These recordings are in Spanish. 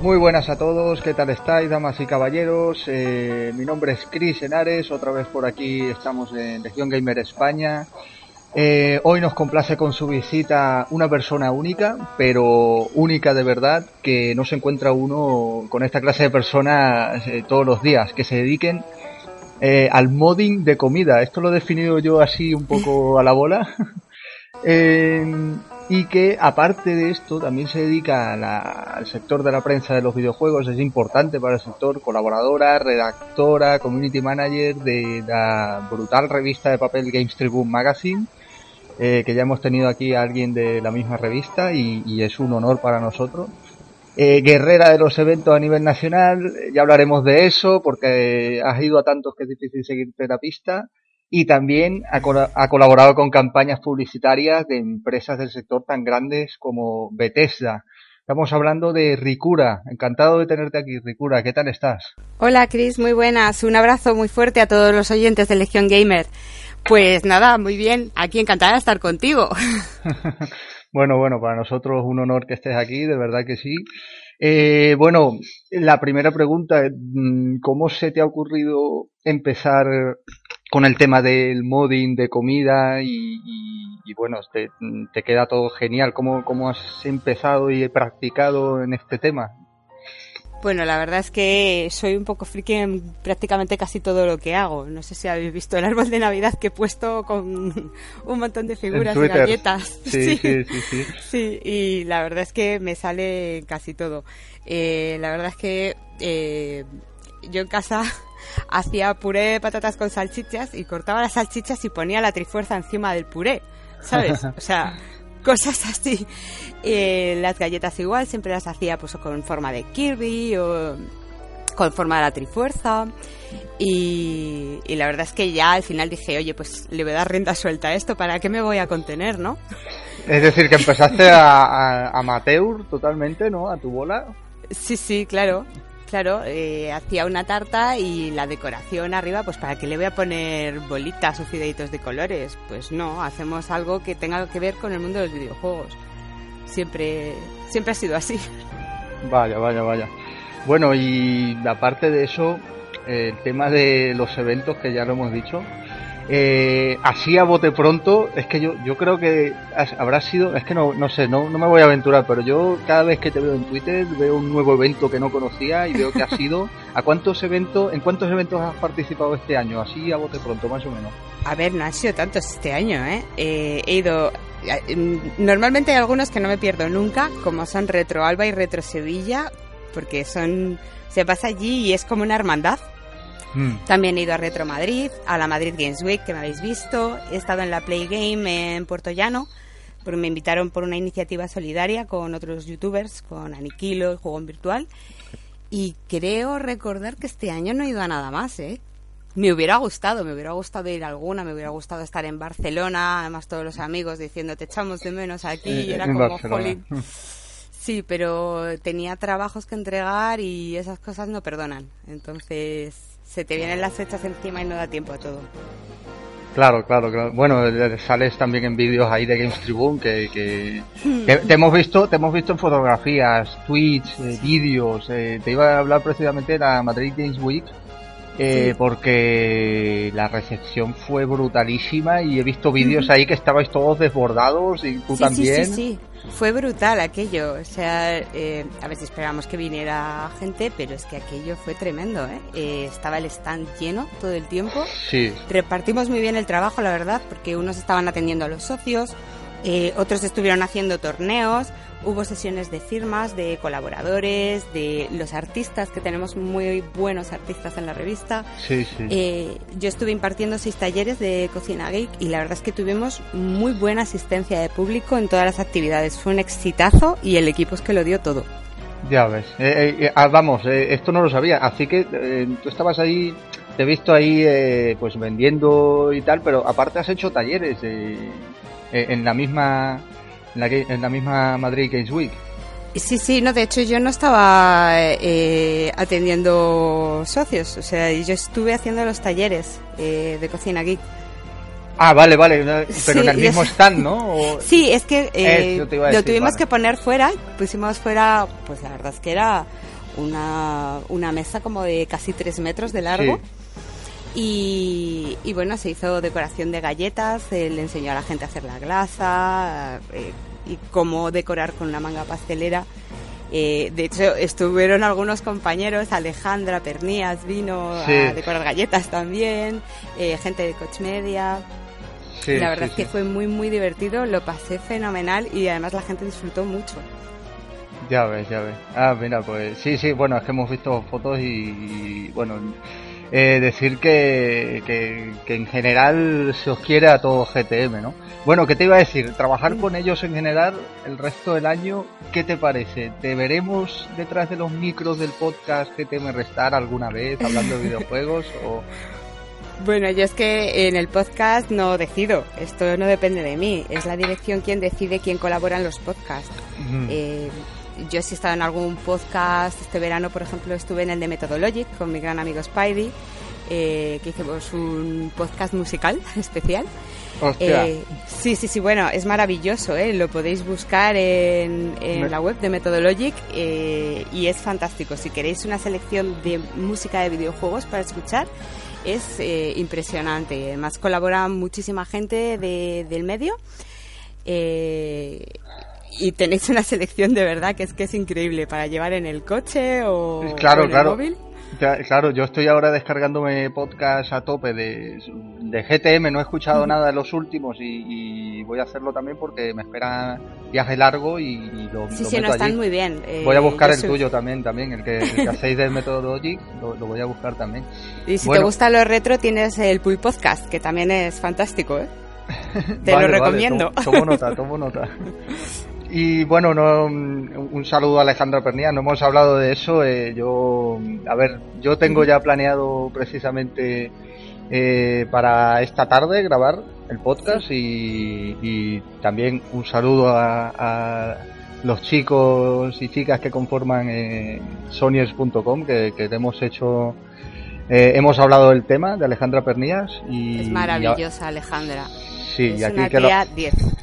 Muy buenas a todos, ¿qué tal estáis, damas y caballeros? Eh, mi nombre es Chris Henares, otra vez por aquí estamos en Legión Gamer España. Eh, hoy nos complace con su visita una persona única, pero única de verdad, que no se encuentra uno con esta clase de personas eh, todos los días, que se dediquen al modding de comida. Esto lo he definido yo así un poco a la bola. y que aparte de esto también se dedica al sector de la prensa de los videojuegos, es importante para el sector, colaboradora, redactora, community manager de la brutal revista de papel Games Tribune Magazine, eh, que ya hemos tenido aquí a alguien de la misma revista y, es un honor para nosotros. Eh, guerrera de los eventos a nivel nacional, ya hablaremos de eso porque has ido a tantos que es difícil seguirte la pista y también ha, cola- ha colaborado con campañas publicitarias de empresas del sector tan grandes como Bethesda. Estamos hablando de Ricura. Encantado de tenerte aquí, Ricura. ¿Qué tal estás? Hola Chris, muy buenas. Un abrazo muy fuerte a todos los oyentes de Legión Gamer. Pues nada, muy bien. Aquí encantada de estar contigo. Bueno, bueno, para nosotros un honor que estés aquí, de verdad que sí. Eh, bueno, la primera pregunta, mm, ¿cómo se te ha ocurrido empezar con el tema del modding de comida y, y- y bueno, te, te queda todo genial? ¿Cómo, ¿Cómo has empezado y practicado en este tema? Bueno, la verdad es que soy un poco friki en prácticamente casi todo lo que hago. No sé si habéis visto el árbol de Navidad que he puesto con un montón de figuras y galletas. Sí, sí, sí, sí. Sí, y la verdad es que me sale casi todo. Eh, la verdad es que eh, yo en casa hacía puré de patatas con salchichas y cortaba las salchichas y ponía la trifuerza encima del puré, ¿sabes? O sea, cosas así. Eh, las galletas igual, siempre las hacía pues con forma de Kirby o con forma de la trifuerza. Y, y la verdad es que ya al final dije, oye, pues le voy a dar rienda suelta a esto, ¿para qué me voy a contener, no? Es decir, que empezaste a, a amateur totalmente, ¿no? A tu bola. Sí, sí, claro. Claro, eh, hacía una tarta y la decoración arriba, pues ¿para qué le voy a poner bolitas o fideitos de colores? Pues no, hacemos algo que tenga que ver con el mundo de los videojuegos. Siempre, siempre ha sido así. Vaya, vaya, vaya. Bueno, y aparte de eso, el tema de los eventos, que ya lo hemos dicho, eh, así a bote pronto, es que yo, yo creo que habrá sido, es que no, no sé, no, no me voy a aventurar, pero yo cada vez que te veo en Twitter veo un nuevo evento que no conocía y veo que ha sido, ¿a cuántos eventos, en cuántos eventos has participado este año? Así a bote pronto, más o menos. A ver, no han sido tantos este año, ¿eh? Eh, he ido... eh, Normalmente hay algunos que no me pierdo nunca, como son Retro Alba y Retro Sevilla, porque son... Se pasa allí y es como una hermandad. Mm. También he ido a Retro Madrid, a la Madrid Games Week, que me habéis visto. He estado en la Play Game en Puerto Llano, porque me invitaron por una iniciativa solidaria con otros youtubers, con Aniquilo, juego en virtual. Y creo recordar que este año no he ido a nada más, ¿eh? Me hubiera gustado, me hubiera gustado ir a alguna, me hubiera gustado estar en Barcelona, además todos los amigos diciendo te echamos de menos aquí, y Eh, era como, Barcelona. jolín. Sí, pero tenía trabajos que entregar y esas cosas no perdonan. Entonces se te vienen las fechas encima y no da tiempo a todo. Claro, claro, claro. Bueno, eh, sales también en vídeos ahí de Games Tribune que, que te, te hemos visto, te hemos visto en fotografías, tweets, eh, vídeos. eh, te iba a hablar precisamente de la Madrid Games Week eh, Sí. porque la recepción fue brutalísima y he visto vídeos ahí que estabais todos desbordados y tú sí, también. sí, sí, sí. Fue brutal aquello. O sea, eh, a ver si esperábamos que viniera gente, pero es que aquello fue tremendo, ¿eh? Eh, estaba el stand lleno todo el tiempo. Sí, Repartimos muy bien el trabajo, la verdad, porque unos estaban atendiendo a los socios, eh, otros estuvieron haciendo torneos, hubo sesiones de firmas, de colaboradores, de los artistas, que tenemos muy buenos artistas en la revista. sí, sí. Eh, yo estuve impartiendo seis talleres de cocina geek y la verdad es que tuvimos muy buena asistencia de público en todas las actividades. Fue un exitazo y el equipo es que lo dio todo. Ya ves. Eh, eh, ah, vamos, eh, esto no lo sabía. Así que eh, tú estabas ahí, te he visto ahí eh, pues vendiendo y tal, pero aparte has hecho talleres eh, eh, en la misma en la, en la misma Madrid Games Week. Sí, sí, no, de hecho yo no estaba eh, atendiendo socios, o sea, yo estuve haciendo los talleres eh, de cocina geek. Ah, vale, vale, pero en el mismo stand, ¿no? Sí, es que eh, lo tuvimos que poner fuera, pusimos fuera, pues la verdad es que era una, una mesa como de casi tres metros de largo. Y, bueno, se hizo decoración de galletas, le enseñó a la gente a hacer la glasa eh, y cómo decorar con una manga pastelera. Eh, de hecho, estuvieron algunos compañeros, Alejandra Pernías vino a decorar galletas también, eh, gente de Coach Media. la verdad es que fue muy, muy divertido, lo pasé fenomenal y además la gente disfrutó mucho. Ya ves, ya ves. Ah, mira, pues sí, sí, bueno, es que hemos visto fotos y, bueno, eh, decir que, que, en general se os quiere a todo GTM, ¿no? Bueno, ¿qué te iba a decir? Trabajar con ellos en general el resto del año, ¿qué te parece? ¿Te veremos detrás de los micros del podcast GTM Restar alguna vez hablando de videojuegos o...? Bueno, yo es que en el podcast no decido, esto no depende de mí, es la dirección quien decide quién colabora en los podcasts yo he estado en algún podcast este verano, por ejemplo, estuve en el de Methodologic con mi gran amigo Spidey, eh, que hicimos un podcast musical especial. Eh, sí, sí, sí, bueno, es maravilloso, ¿eh? lo podéis buscar en, la web de Methodologic eh, y es fantástico. Si queréis una selección de música de videojuegos para escuchar, es impresionante. Además colabora muchísima gente del medio. Eh, y tenéis una selección de verdad que es que es increíble para llevar en el coche o, claro, en claro. el móvil. claro, yo estoy ahora descargándome podcast a tope de, de GTM, no he escuchado nada de los últimos y, voy a hacerlo también porque me espera viaje largo y, lo, sí, sí, no están muy bien. Eh, voy a buscar el tuyo también, también el que, hacéis del método Logic, lo, voy a buscar también. Y si te gusta lo retro tienes el Puy Podcast, que también es fantástico, ¿eh? Te lo recomiendo. tomo nota, tomo nota. Y bueno, no, un saludo a Alejandra Pernía, no hemos hablado de eso. Eh, yo, a ver, yo tengo ya planeado precisamente eh, para esta tarde grabar el podcast y, también un saludo a, los chicos y chicas que conforman eh, Sonyers.com, que, que hemos hecho, eh, hemos hablado del tema de Alejandra Pernías. Y, es maravillosa Alejandra. Sí, es y aquí una que 10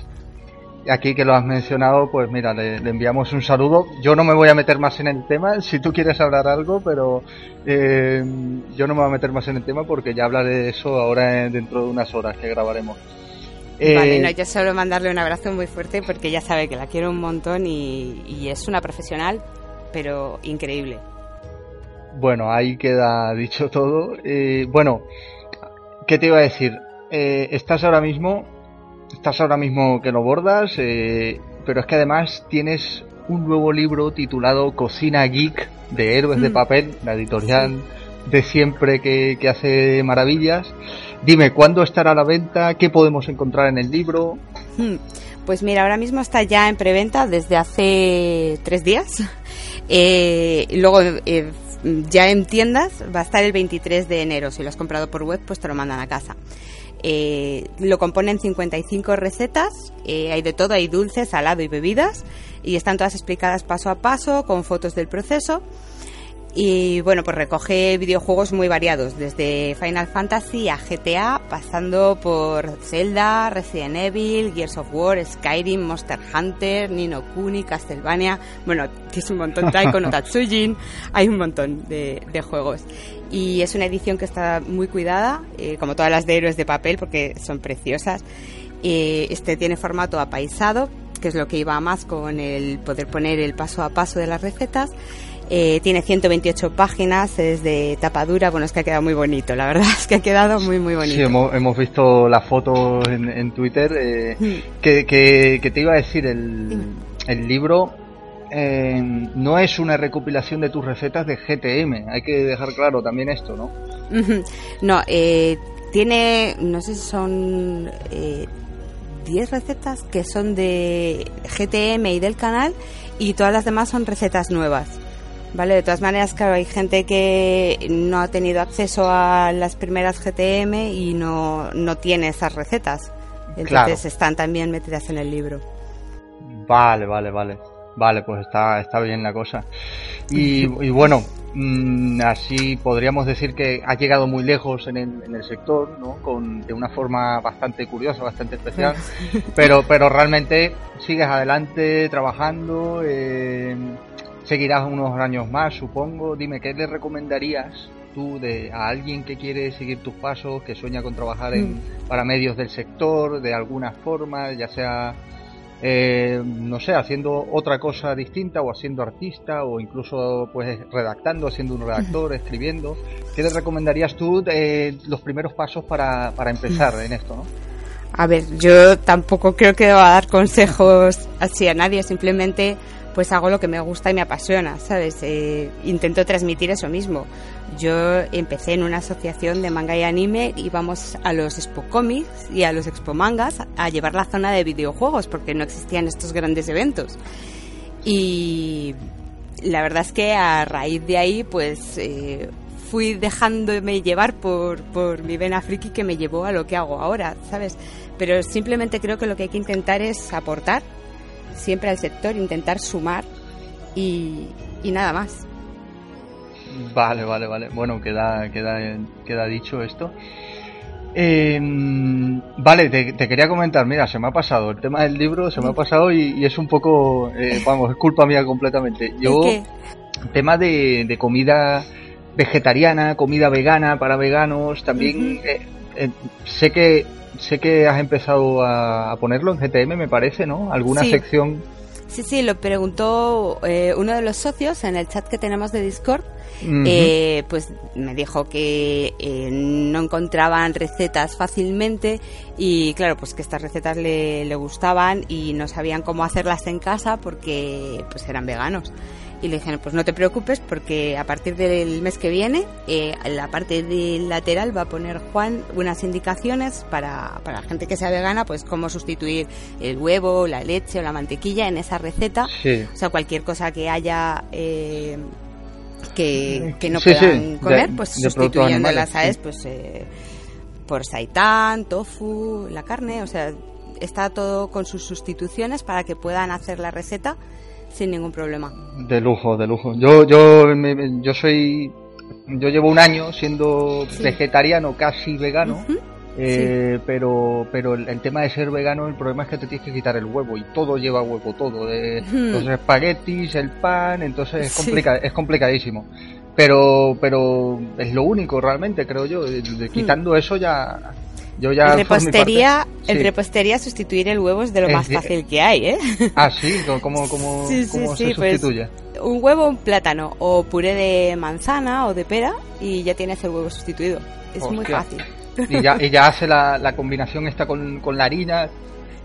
aquí que lo has mencionado, pues mira, le, enviamos un saludo. Yo no me voy a meter más en el tema, si tú quieres hablar algo, pero eh, yo no me voy a meter más en el tema porque ya hablaré de eso ahora dentro de unas horas que grabaremos. vale, eh, no, yo solo mandarle un abrazo muy fuerte porque ya sabe que la quiero un montón y, es una profesional, pero increíble. Bueno, ahí queda dicho todo. Eh, bueno, ¿qué te iba a decir? estás ahora mismo estás ahora mismo que lo bordas, eh, pero es que además tienes un nuevo libro titulado Cocina Geek de Héroes de mm. Papel, la editorial de siempre que, hace maravillas. Dime, ¿cuándo estará a la venta? ¿Qué podemos encontrar en el libro? Hmm. Pues mira, ahora mismo está ya en preventa desde hace tres días. Eh, luego eh, ya en tiendas va a estar el 23 de enero. Si lo has comprado por web, pues te lo mandan a casa. Eh, lo componen 55 recetas, eh, hay de todo, hay dulce, salado y bebidas, y están todas explicadas paso a paso con fotos del proceso. Y bueno, pues recoge videojuegos muy variados, desde Final Fantasy a GTA, pasando por Zelda, Resident Evil, Gears of War, Skyrim, Monster Hunter, Nino Kuni, Castlevania, bueno, es un montón, Taiko no Tatsujin, hay un montón de, juegos. Y es una edición que está muy cuidada, eh, como todas las de héroes de papel, porque son preciosas. Eh, este tiene formato apaisado, que es lo que iba más con el poder poner el paso a paso de las recetas. Eh, tiene 128 páginas, es de tapa dura, bueno, es que ha quedado muy bonito, la verdad es que ha quedado muy, muy bonito. Sí, hemos, visto las fotos en, Twitter. Eh, mm. que, te iba a decir, el, el libro eh, no es una recopilación de tus recetas de GTM, hay que dejar claro también esto, ¿no? no, eh, tiene, no sé si son 10 recetas que son de GTM y del canal y todas las demás son recetas nuevas. Vale, de todas maneras, claro, hay gente que no ha tenido acceso a las primeras GTM y no, no tiene esas recetas. Entonces están también metidas en el libro. Vale, vale, vale. Vale, pues está, está bien la cosa. Y, bueno, mm, así podríamos decir que ha llegado muy lejos en el, en el sector, ¿no? Con, de una forma bastante curiosa, bastante especial. pero, pero realmente sigues adelante trabajando, eh, seguirás unos años más, supongo. Dime, ¿qué le recomendarías tú de a alguien que quiere seguir tus pasos, que sueña con trabajar en, mm. para medios del sector de alguna forma, ya sea eh, no sé, haciendo otra cosa distinta o haciendo artista o incluso pues redactando, siendo un redactor, escribiendo. ¿Qué le recomendarías tú de los primeros pasos para, para empezar en esto? ¿no? A ver, yo tampoco creo que va a dar consejos así a nadie, simplemente pues hago lo que me gusta y me apasiona, ¿sabes? Eh, intento transmitir eso mismo. Yo empecé en una asociación de manga y anime, íbamos a los Expo Comics y a los Expo Mangas a llevar la zona de videojuegos porque no existían estos grandes eventos. Y la verdad es que a raíz de ahí, pues eh, fui dejándome llevar por, por mi vena friki que me llevó a lo que hago ahora, ¿sabes? Pero simplemente creo que lo que hay que intentar es aportar siempre al sector, intentar sumar y, y nada más. Vale, vale, vale. Bueno, queda, queda, queda dicho esto. Em, vale, te, quería comentar, mira, se me ha pasado el tema del libro, se me ha pasado y, es un poco, eh, vamos, es culpa mía completamente. Yo, tema de, de, comida vegetariana, comida vegana para veganos, también eh, eh, sé que sé que has empezado a, ponerlo en GTM, me parece, ¿no? Alguna sección. Sí, sí, lo preguntó eh, uno de los socios en el chat que tenemos de Discord. eh, pues me dijo que eh, no encontraban recetas fácilmente y claro, pues que estas recetas le, le gustaban y no sabían cómo hacerlas en casa porque pues eran veganos. Y le dijeron, pues no te preocupes porque a partir del mes que viene, eh, la parte del lateral va a poner Juan unas indicaciones para, para la gente que sea vegana, pues cómo sustituir el huevo, la leche o la mantequilla en esa receta. O sea, cualquier cosa que haya... Eh, que, que, no puedan comer, pues sustituyéndolas, ¿sabes? Pues eh, por saitán, tofu, la carne, o sea, está todo con sus sustituciones para que puedan hacer la receta sin ningún problema. De lujo, de lujo. Yo, yo, yo soy, yo llevo un año siendo vegetariano, casi vegano. Eh, pero pero el, tema de ser vegano el problema es que te tienes que quitar el huevo y todo lleva huevo todo de los espaguetis el pan entonces es complica, es complicadísimo pero pero es lo único realmente creo yo quitando eso ya yo ya en repostería, repostería sustituir el huevo es de lo más fácil que hay, ¿eh? Ah, sí, ¿cómo, cómo, se pues, sustituye? un huevo, un plátano o puré de manzana o de pera y ya tienes el huevo sustituido. Es muy fácil. Y ya, y ya hace la, la combinación esta con, con la harina,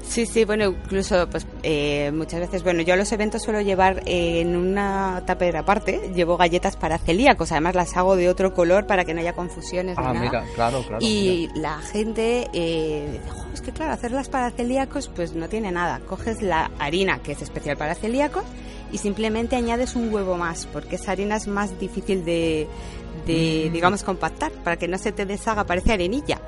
Sí, sí, bueno, incluso pues eh, muchas veces, bueno, yo a los eventos suelo llevar eh, en una tapera aparte, llevo galletas para celíacos, además las hago de otro color para que no haya confusiones. Ah, mira, claro, claro. Y la gente eh, es que claro, hacerlas para celíacos pues no tiene nada. Coges la harina que es especial para celíacos y simplemente añades un huevo más, porque esa harina es más difícil de, de mm. digamos, compactar, para que no se te deshaga, parece arenilla.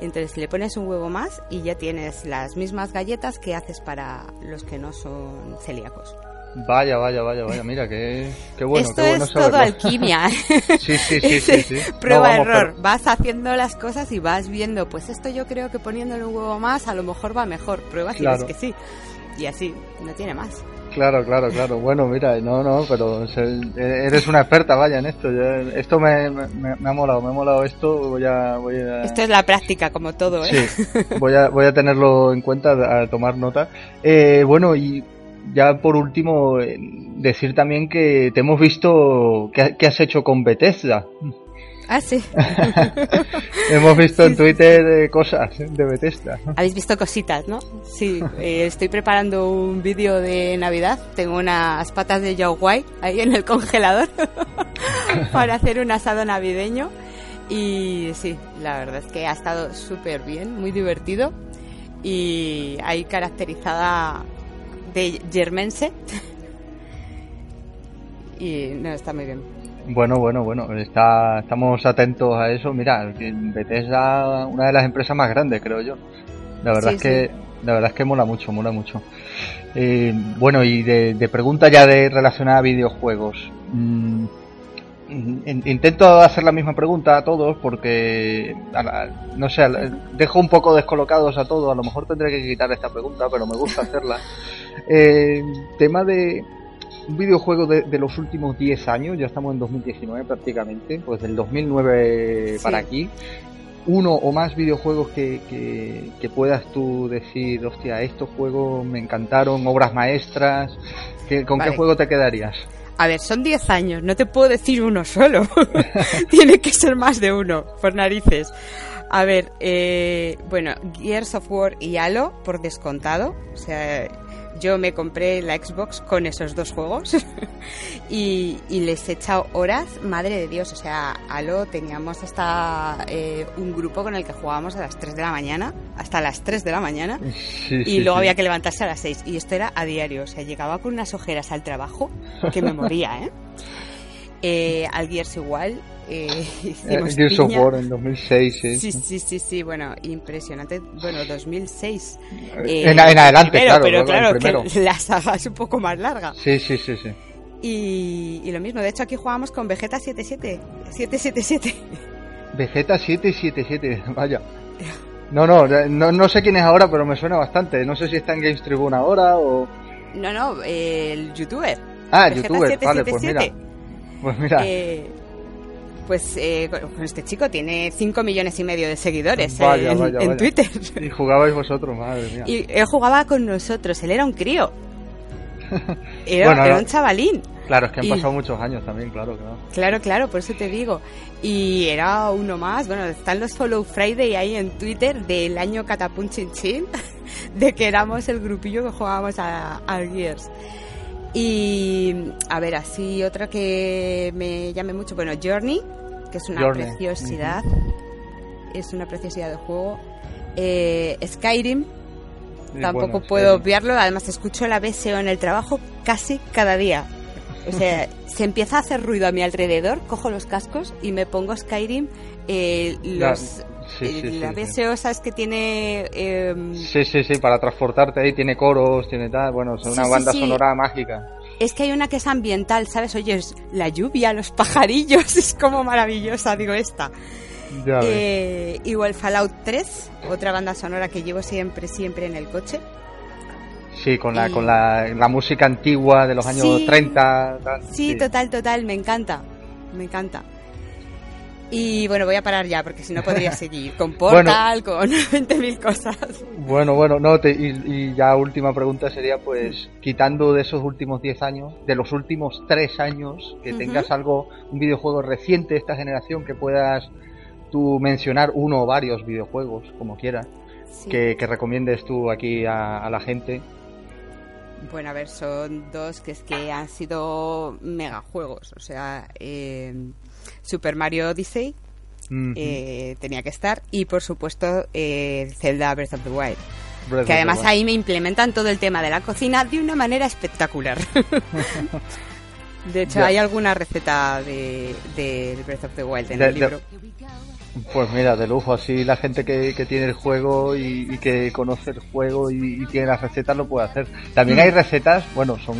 Entonces le pones un huevo más y ya tienes las mismas galletas que haces para los que no son celíacos. Vaya, vaya, vaya, vaya, mira, qué, qué bueno. Esto qué bueno es todo alquimia. sí, sí, sí, sí, sí. Prueba error. Vas haciendo las cosas y vas viendo, pues esto yo creo que poniéndole un huevo más a lo mejor va mejor. Pruebas y ves que sí. Y así, no tiene más. Claro, claro, claro. Bueno, mira, no, no, pero eres una experta, vaya, en esto. esto me, ha molado, me ha molado esto. Voy a, voy a... Esto es la práctica, como todo, ¿eh? Sí, voy a, voy a tenerlo en cuenta, a tomar nota. Eh, bueno, y ya por último, eh, decir también que te hemos visto que, has hecho con Bethesda. Ah, sí. Hemos visto en Twitter eh, cosas de Bethesda. Habéis visto cositas, ¿no? Sí, eh, estoy preparando un vídeo de Navidad. Tengo unas patas de Yao Guai ahí en el congelador para hacer un asado navideño. Y sí, la verdad es que ha estado súper bien, muy divertido. Y ahí caracterizada de germense. y no, está muy bien. Bueno, bueno, bueno, está, estamos atentos a eso. Mira, Bethesda, una de las empresas más grandes, creo yo. La verdad es que La verdad es que mola mucho, mola mucho. Eh, bueno, y de, pregunta ya de relacionada a videojuegos. Mm, intento hacer la misma pregunta a todos porque, no sé, dejo un poco descolocados a todos. A lo mejor tendré que quitar esta pregunta, pero me gusta hacerla. Eh, tema de un videojuego de, los últimos 10 años, ya estamos en 2019 prácticamente, pues del 2009 para aquí. Uno o más videojuegos que, que, puedas tú decir, hostia, estos juegos me encantaron, obras maestras. ¿Con qué juego te quedarías? A ver, son 10 años, no te puedo decir uno solo. Tiene que ser más de uno, por narices. A ver, eh, bueno, Gears of War y Halo, por descontado. O sea, yo me compré la Xbox con esos dos juegos y, les he echado horas, madre de Dios, o sea, Halo teníamos hasta eh, un grupo con el que jugábamos a las 3 de la mañana, hasta las 3 de la mañana, y luego había que levantarse a las 6, y esto era a diario, o sea, llegaba con unas ojeras al trabajo que me moría, ¿eh? eh al Gears igual, eh, hicimos Gears of War en 2006, Sí, sí, sí, sí, bueno, impresionante. Bueno, 2006. Eh, en, adelante, claro. Pero claro, que la saga es un poco más larga. Sí, sí, sí, sí. Y, y lo mismo, de hecho aquí jugamos con Vegeta 77. 777. Vegeta 777, vaya. No, no, no, no sé quién es ahora, pero me suena bastante. No sé si está en Games Tribune ahora o... No, no, el youtuber. Ah, el youtuber, vale, pues mira. Pues mira. Eh, pues eh, con este chico tiene 5 millones y medio de seguidores en, Twitter. Y jugabais vosotros, madre mía. Y él jugaba con nosotros, él era un crío. Era, un chavalín. Claro, es que han pasado muchos años también, claro, claro. Claro, claro, por eso te digo. Y era uno más, bueno, están los Follow Friday ahí en Twitter del año Catapun Chin Chin, de que éramos el grupillo que jugábamos a, a Gears. Y a ver, así otra que me llame mucho, bueno, Journey, que es una preciosidad. Es una preciosidad de juego. Eh, Skyrim, tampoco puedo obviarlo. Además, escucho la BSO en el trabajo casi cada día. O sea, se empieza a hacer ruido a mi alrededor, cojo los cascos y me pongo Skyrim. Eh, los, eh, la BSO, ¿sabes que tiene...? Em, sí, sí, sí, para transportarte ahí tiene coros, tiene tal, bueno, es una banda sonora mágica es que hay una que es ambiental, ¿sabes? Oye, la lluvia, los pajarillos, es como maravillosa, digo esta. Eh, igual Fallout 3, otra banda sonora que llevo siempre, siempre en el coche. Sí, con la, con la, música antigua de los años 30. sí, total, total, me encanta, me encanta. Y bueno, voy a parar ya porque si no podría seguir con Portal, con 20.000 cosas. Bueno, bueno, no, y, ya última pregunta sería pues quitando de esos últimos 10 años, de los últimos 3 años, que tengas algo, un videojuego reciente de esta generación que puedas tú mencionar uno o varios videojuegos, como quieras, que, recomiendes tú aquí a, la gente. Bueno, a ver, son dos que es que han sido megajuegos, o sea... Eh Super Mario Odyssey eh, tenía que estar y por supuesto eh, Zelda Breath of the Wild. que además ahí me implementan todo el tema de la cocina de una manera espectacular. de hecho, hay alguna receta de, Breath of the Wild en el libro. Pues mira, de lujo, así la gente que, tiene el juego y, que conoce el juego y, tiene las recetas lo puede hacer. También mm. hay recetas, bueno, son,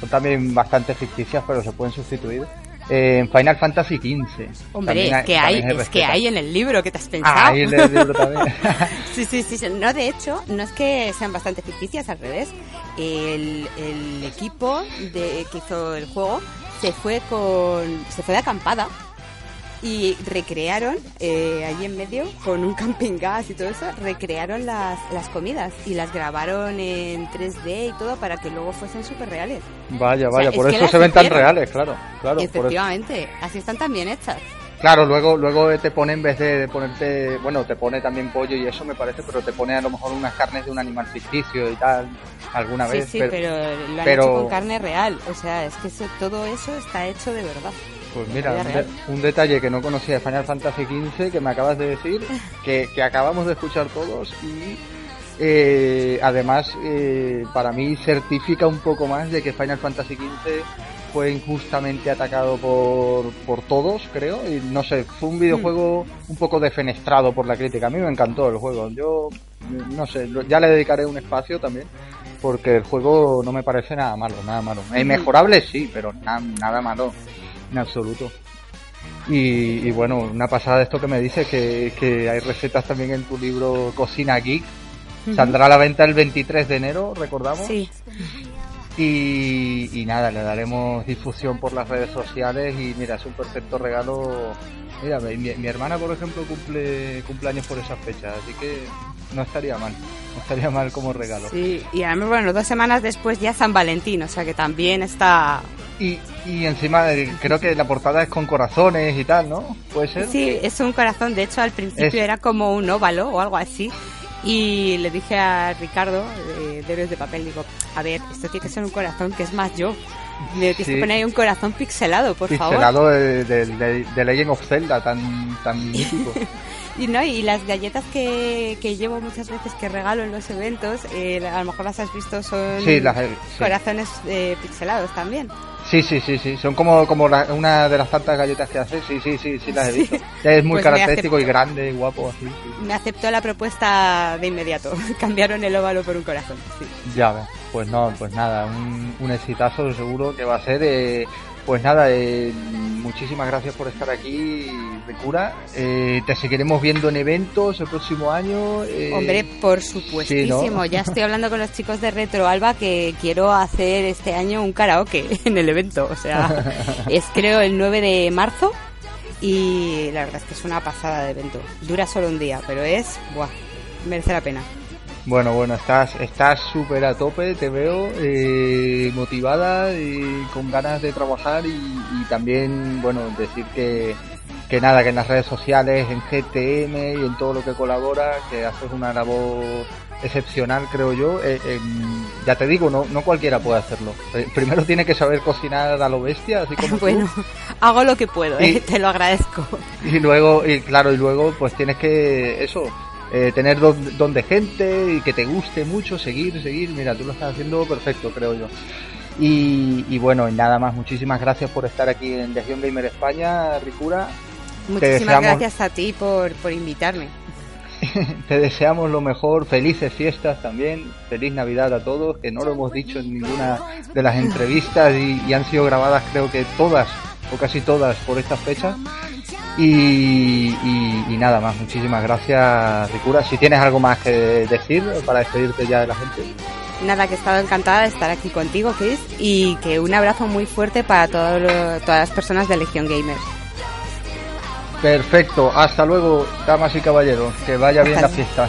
son también bastante ficticias, pero se pueden sustituir en Final Fantasy XV. Hombre, es que hay, es que hay en el libro, ¿qué te has pensado? Ah, hay en el libro también. sí, sí, sí. No, de hecho, no es que sean bastante ficticias, al revés. El, el equipo de, que hizo el juego se fue con se fue de acampada y recrearon eh, allí en medio con un camping gas y todo eso recrearon las, las comidas y las grabaron en 3D y todo para que luego fuesen súper reales vaya vaya por eso se ven tan reales claro claro efectivamente así están también hechas Claro, luego luego te pone en vez de ponerte, bueno, te pone también pollo y eso me parece, pero te pone a lo mejor unas carnes de un animal ficticio y tal, alguna vez. Sí, pero, lo han hecho con carne real, o sea, es que todo eso está hecho de verdad. Pues mira, un, detalle que no conocía de Final Fantasy XV que me acabas de decir, que, acabamos de escuchar todos y eh, además eh, para mí certifica un poco más de que Final Fantasy XV fue injustamente atacado por, por todos, creo. Y no sé, fue un videojuego un poco defenestrado por la crítica. A mí me encantó el juego. Yo, no sé, ya le dedicaré un espacio también. Porque el juego no me parece nada malo, nada malo. Es mejorable, sí, pero nada malo en absoluto. Y, bueno, una pasada de esto que me dices, que, que hay recetas también en tu libro Cocina Geek. Saldrá a la venta el 23 de enero, recordamos. Sí. Y, nada, le daremos difusión por las redes sociales y mira, es un perfecto regalo. Mira, mi, hermana, por ejemplo, cumple cumpleaños por esas fechas, así que no estaría mal, no estaría mal como regalo. Sí, y además, bueno, dos semanas después ya San Valentín, o sea que también está... Y, y encima eh, creo que la portada es con corazones y tal, ¿no? ¿Puede ser? Sí, es un corazón, de hecho al principio era como un óvalo o algo así y le dije a Ricardo, de, Héroes de Papel, digo, a ver, esto tiene que ser un corazón que es más yo. Me tienes que poner ahí un corazón pixelado, por favor. Pixelado de, de, Legend of Zelda, tan, tan mítico. y no, y las galletas que, que llevo muchas veces que regalo en los eventos, eh, a lo mejor las has visto, son corazones eh, pixelados también. Sí, sí, sí, sí. Son como, como una de las tantas galletas que hace. Sí, sí, sí, sí, las he visto. Es muy pues característico y grande, y guapo, así. Me aceptó la propuesta de inmediato. Cambiaron el óvalo por un corazón. Ya ves. Pues no, pues nada, un, un exitazo seguro que va a ser. Eh, pues nada, eh, muchísimas gracias por estar aquí, Recura. Eh, te seguiremos viendo en eventos el próximo año. Eh, Hombre, por supuestísimo. Ya estoy hablando con los chicos de Retro Alba que quiero hacer este año un karaoke en el evento. O sea, es creo el 9 de marzo y la verdad es que es una pasada de evento. Dura solo un día, pero es, buah, merece la pena. Bueno, bueno, estás estás súper a tope, te veo eh, motivada y con ganas de trabajar y, también, bueno, decir que, que nada, que en las redes sociales, en GTM y en todo lo que colabora, que haces una labor excepcional, creo yo. Eh, ya te digo, no, no cualquiera puede hacerlo. Eh, primero tiene que saber cocinar a lo bestia, así como Bueno, hago lo que puedo, te lo agradezco. Y luego, y claro, y luego pues tienes que, eso, eh, tener donde gente y que te guste mucho, seguir, seguir. Mira, tú lo estás haciendo perfecto, creo yo. Y, y bueno, nada más, muchísimas gracias por estar aquí en Legión Gamer España, Ricura. Muchísimas gracias a ti por, por invitarme. te deseamos lo mejor, felices fiestas también, feliz Navidad a todos, que no lo hemos dicho en ninguna de las entrevistas y, y han sido grabadas creo que todas o casi todas por estas fechas. Y, nada más, muchísimas gracias, Ricura. Si tienes algo más que decir para despedirte ya de la gente. Nada, que he estado encantada de estar aquí contigo, Chris, y que un abrazo muy fuerte para todas las personas de Legión Gamer. Perfecto, hasta luego, damas y caballeros, que vaya bien la fiesta.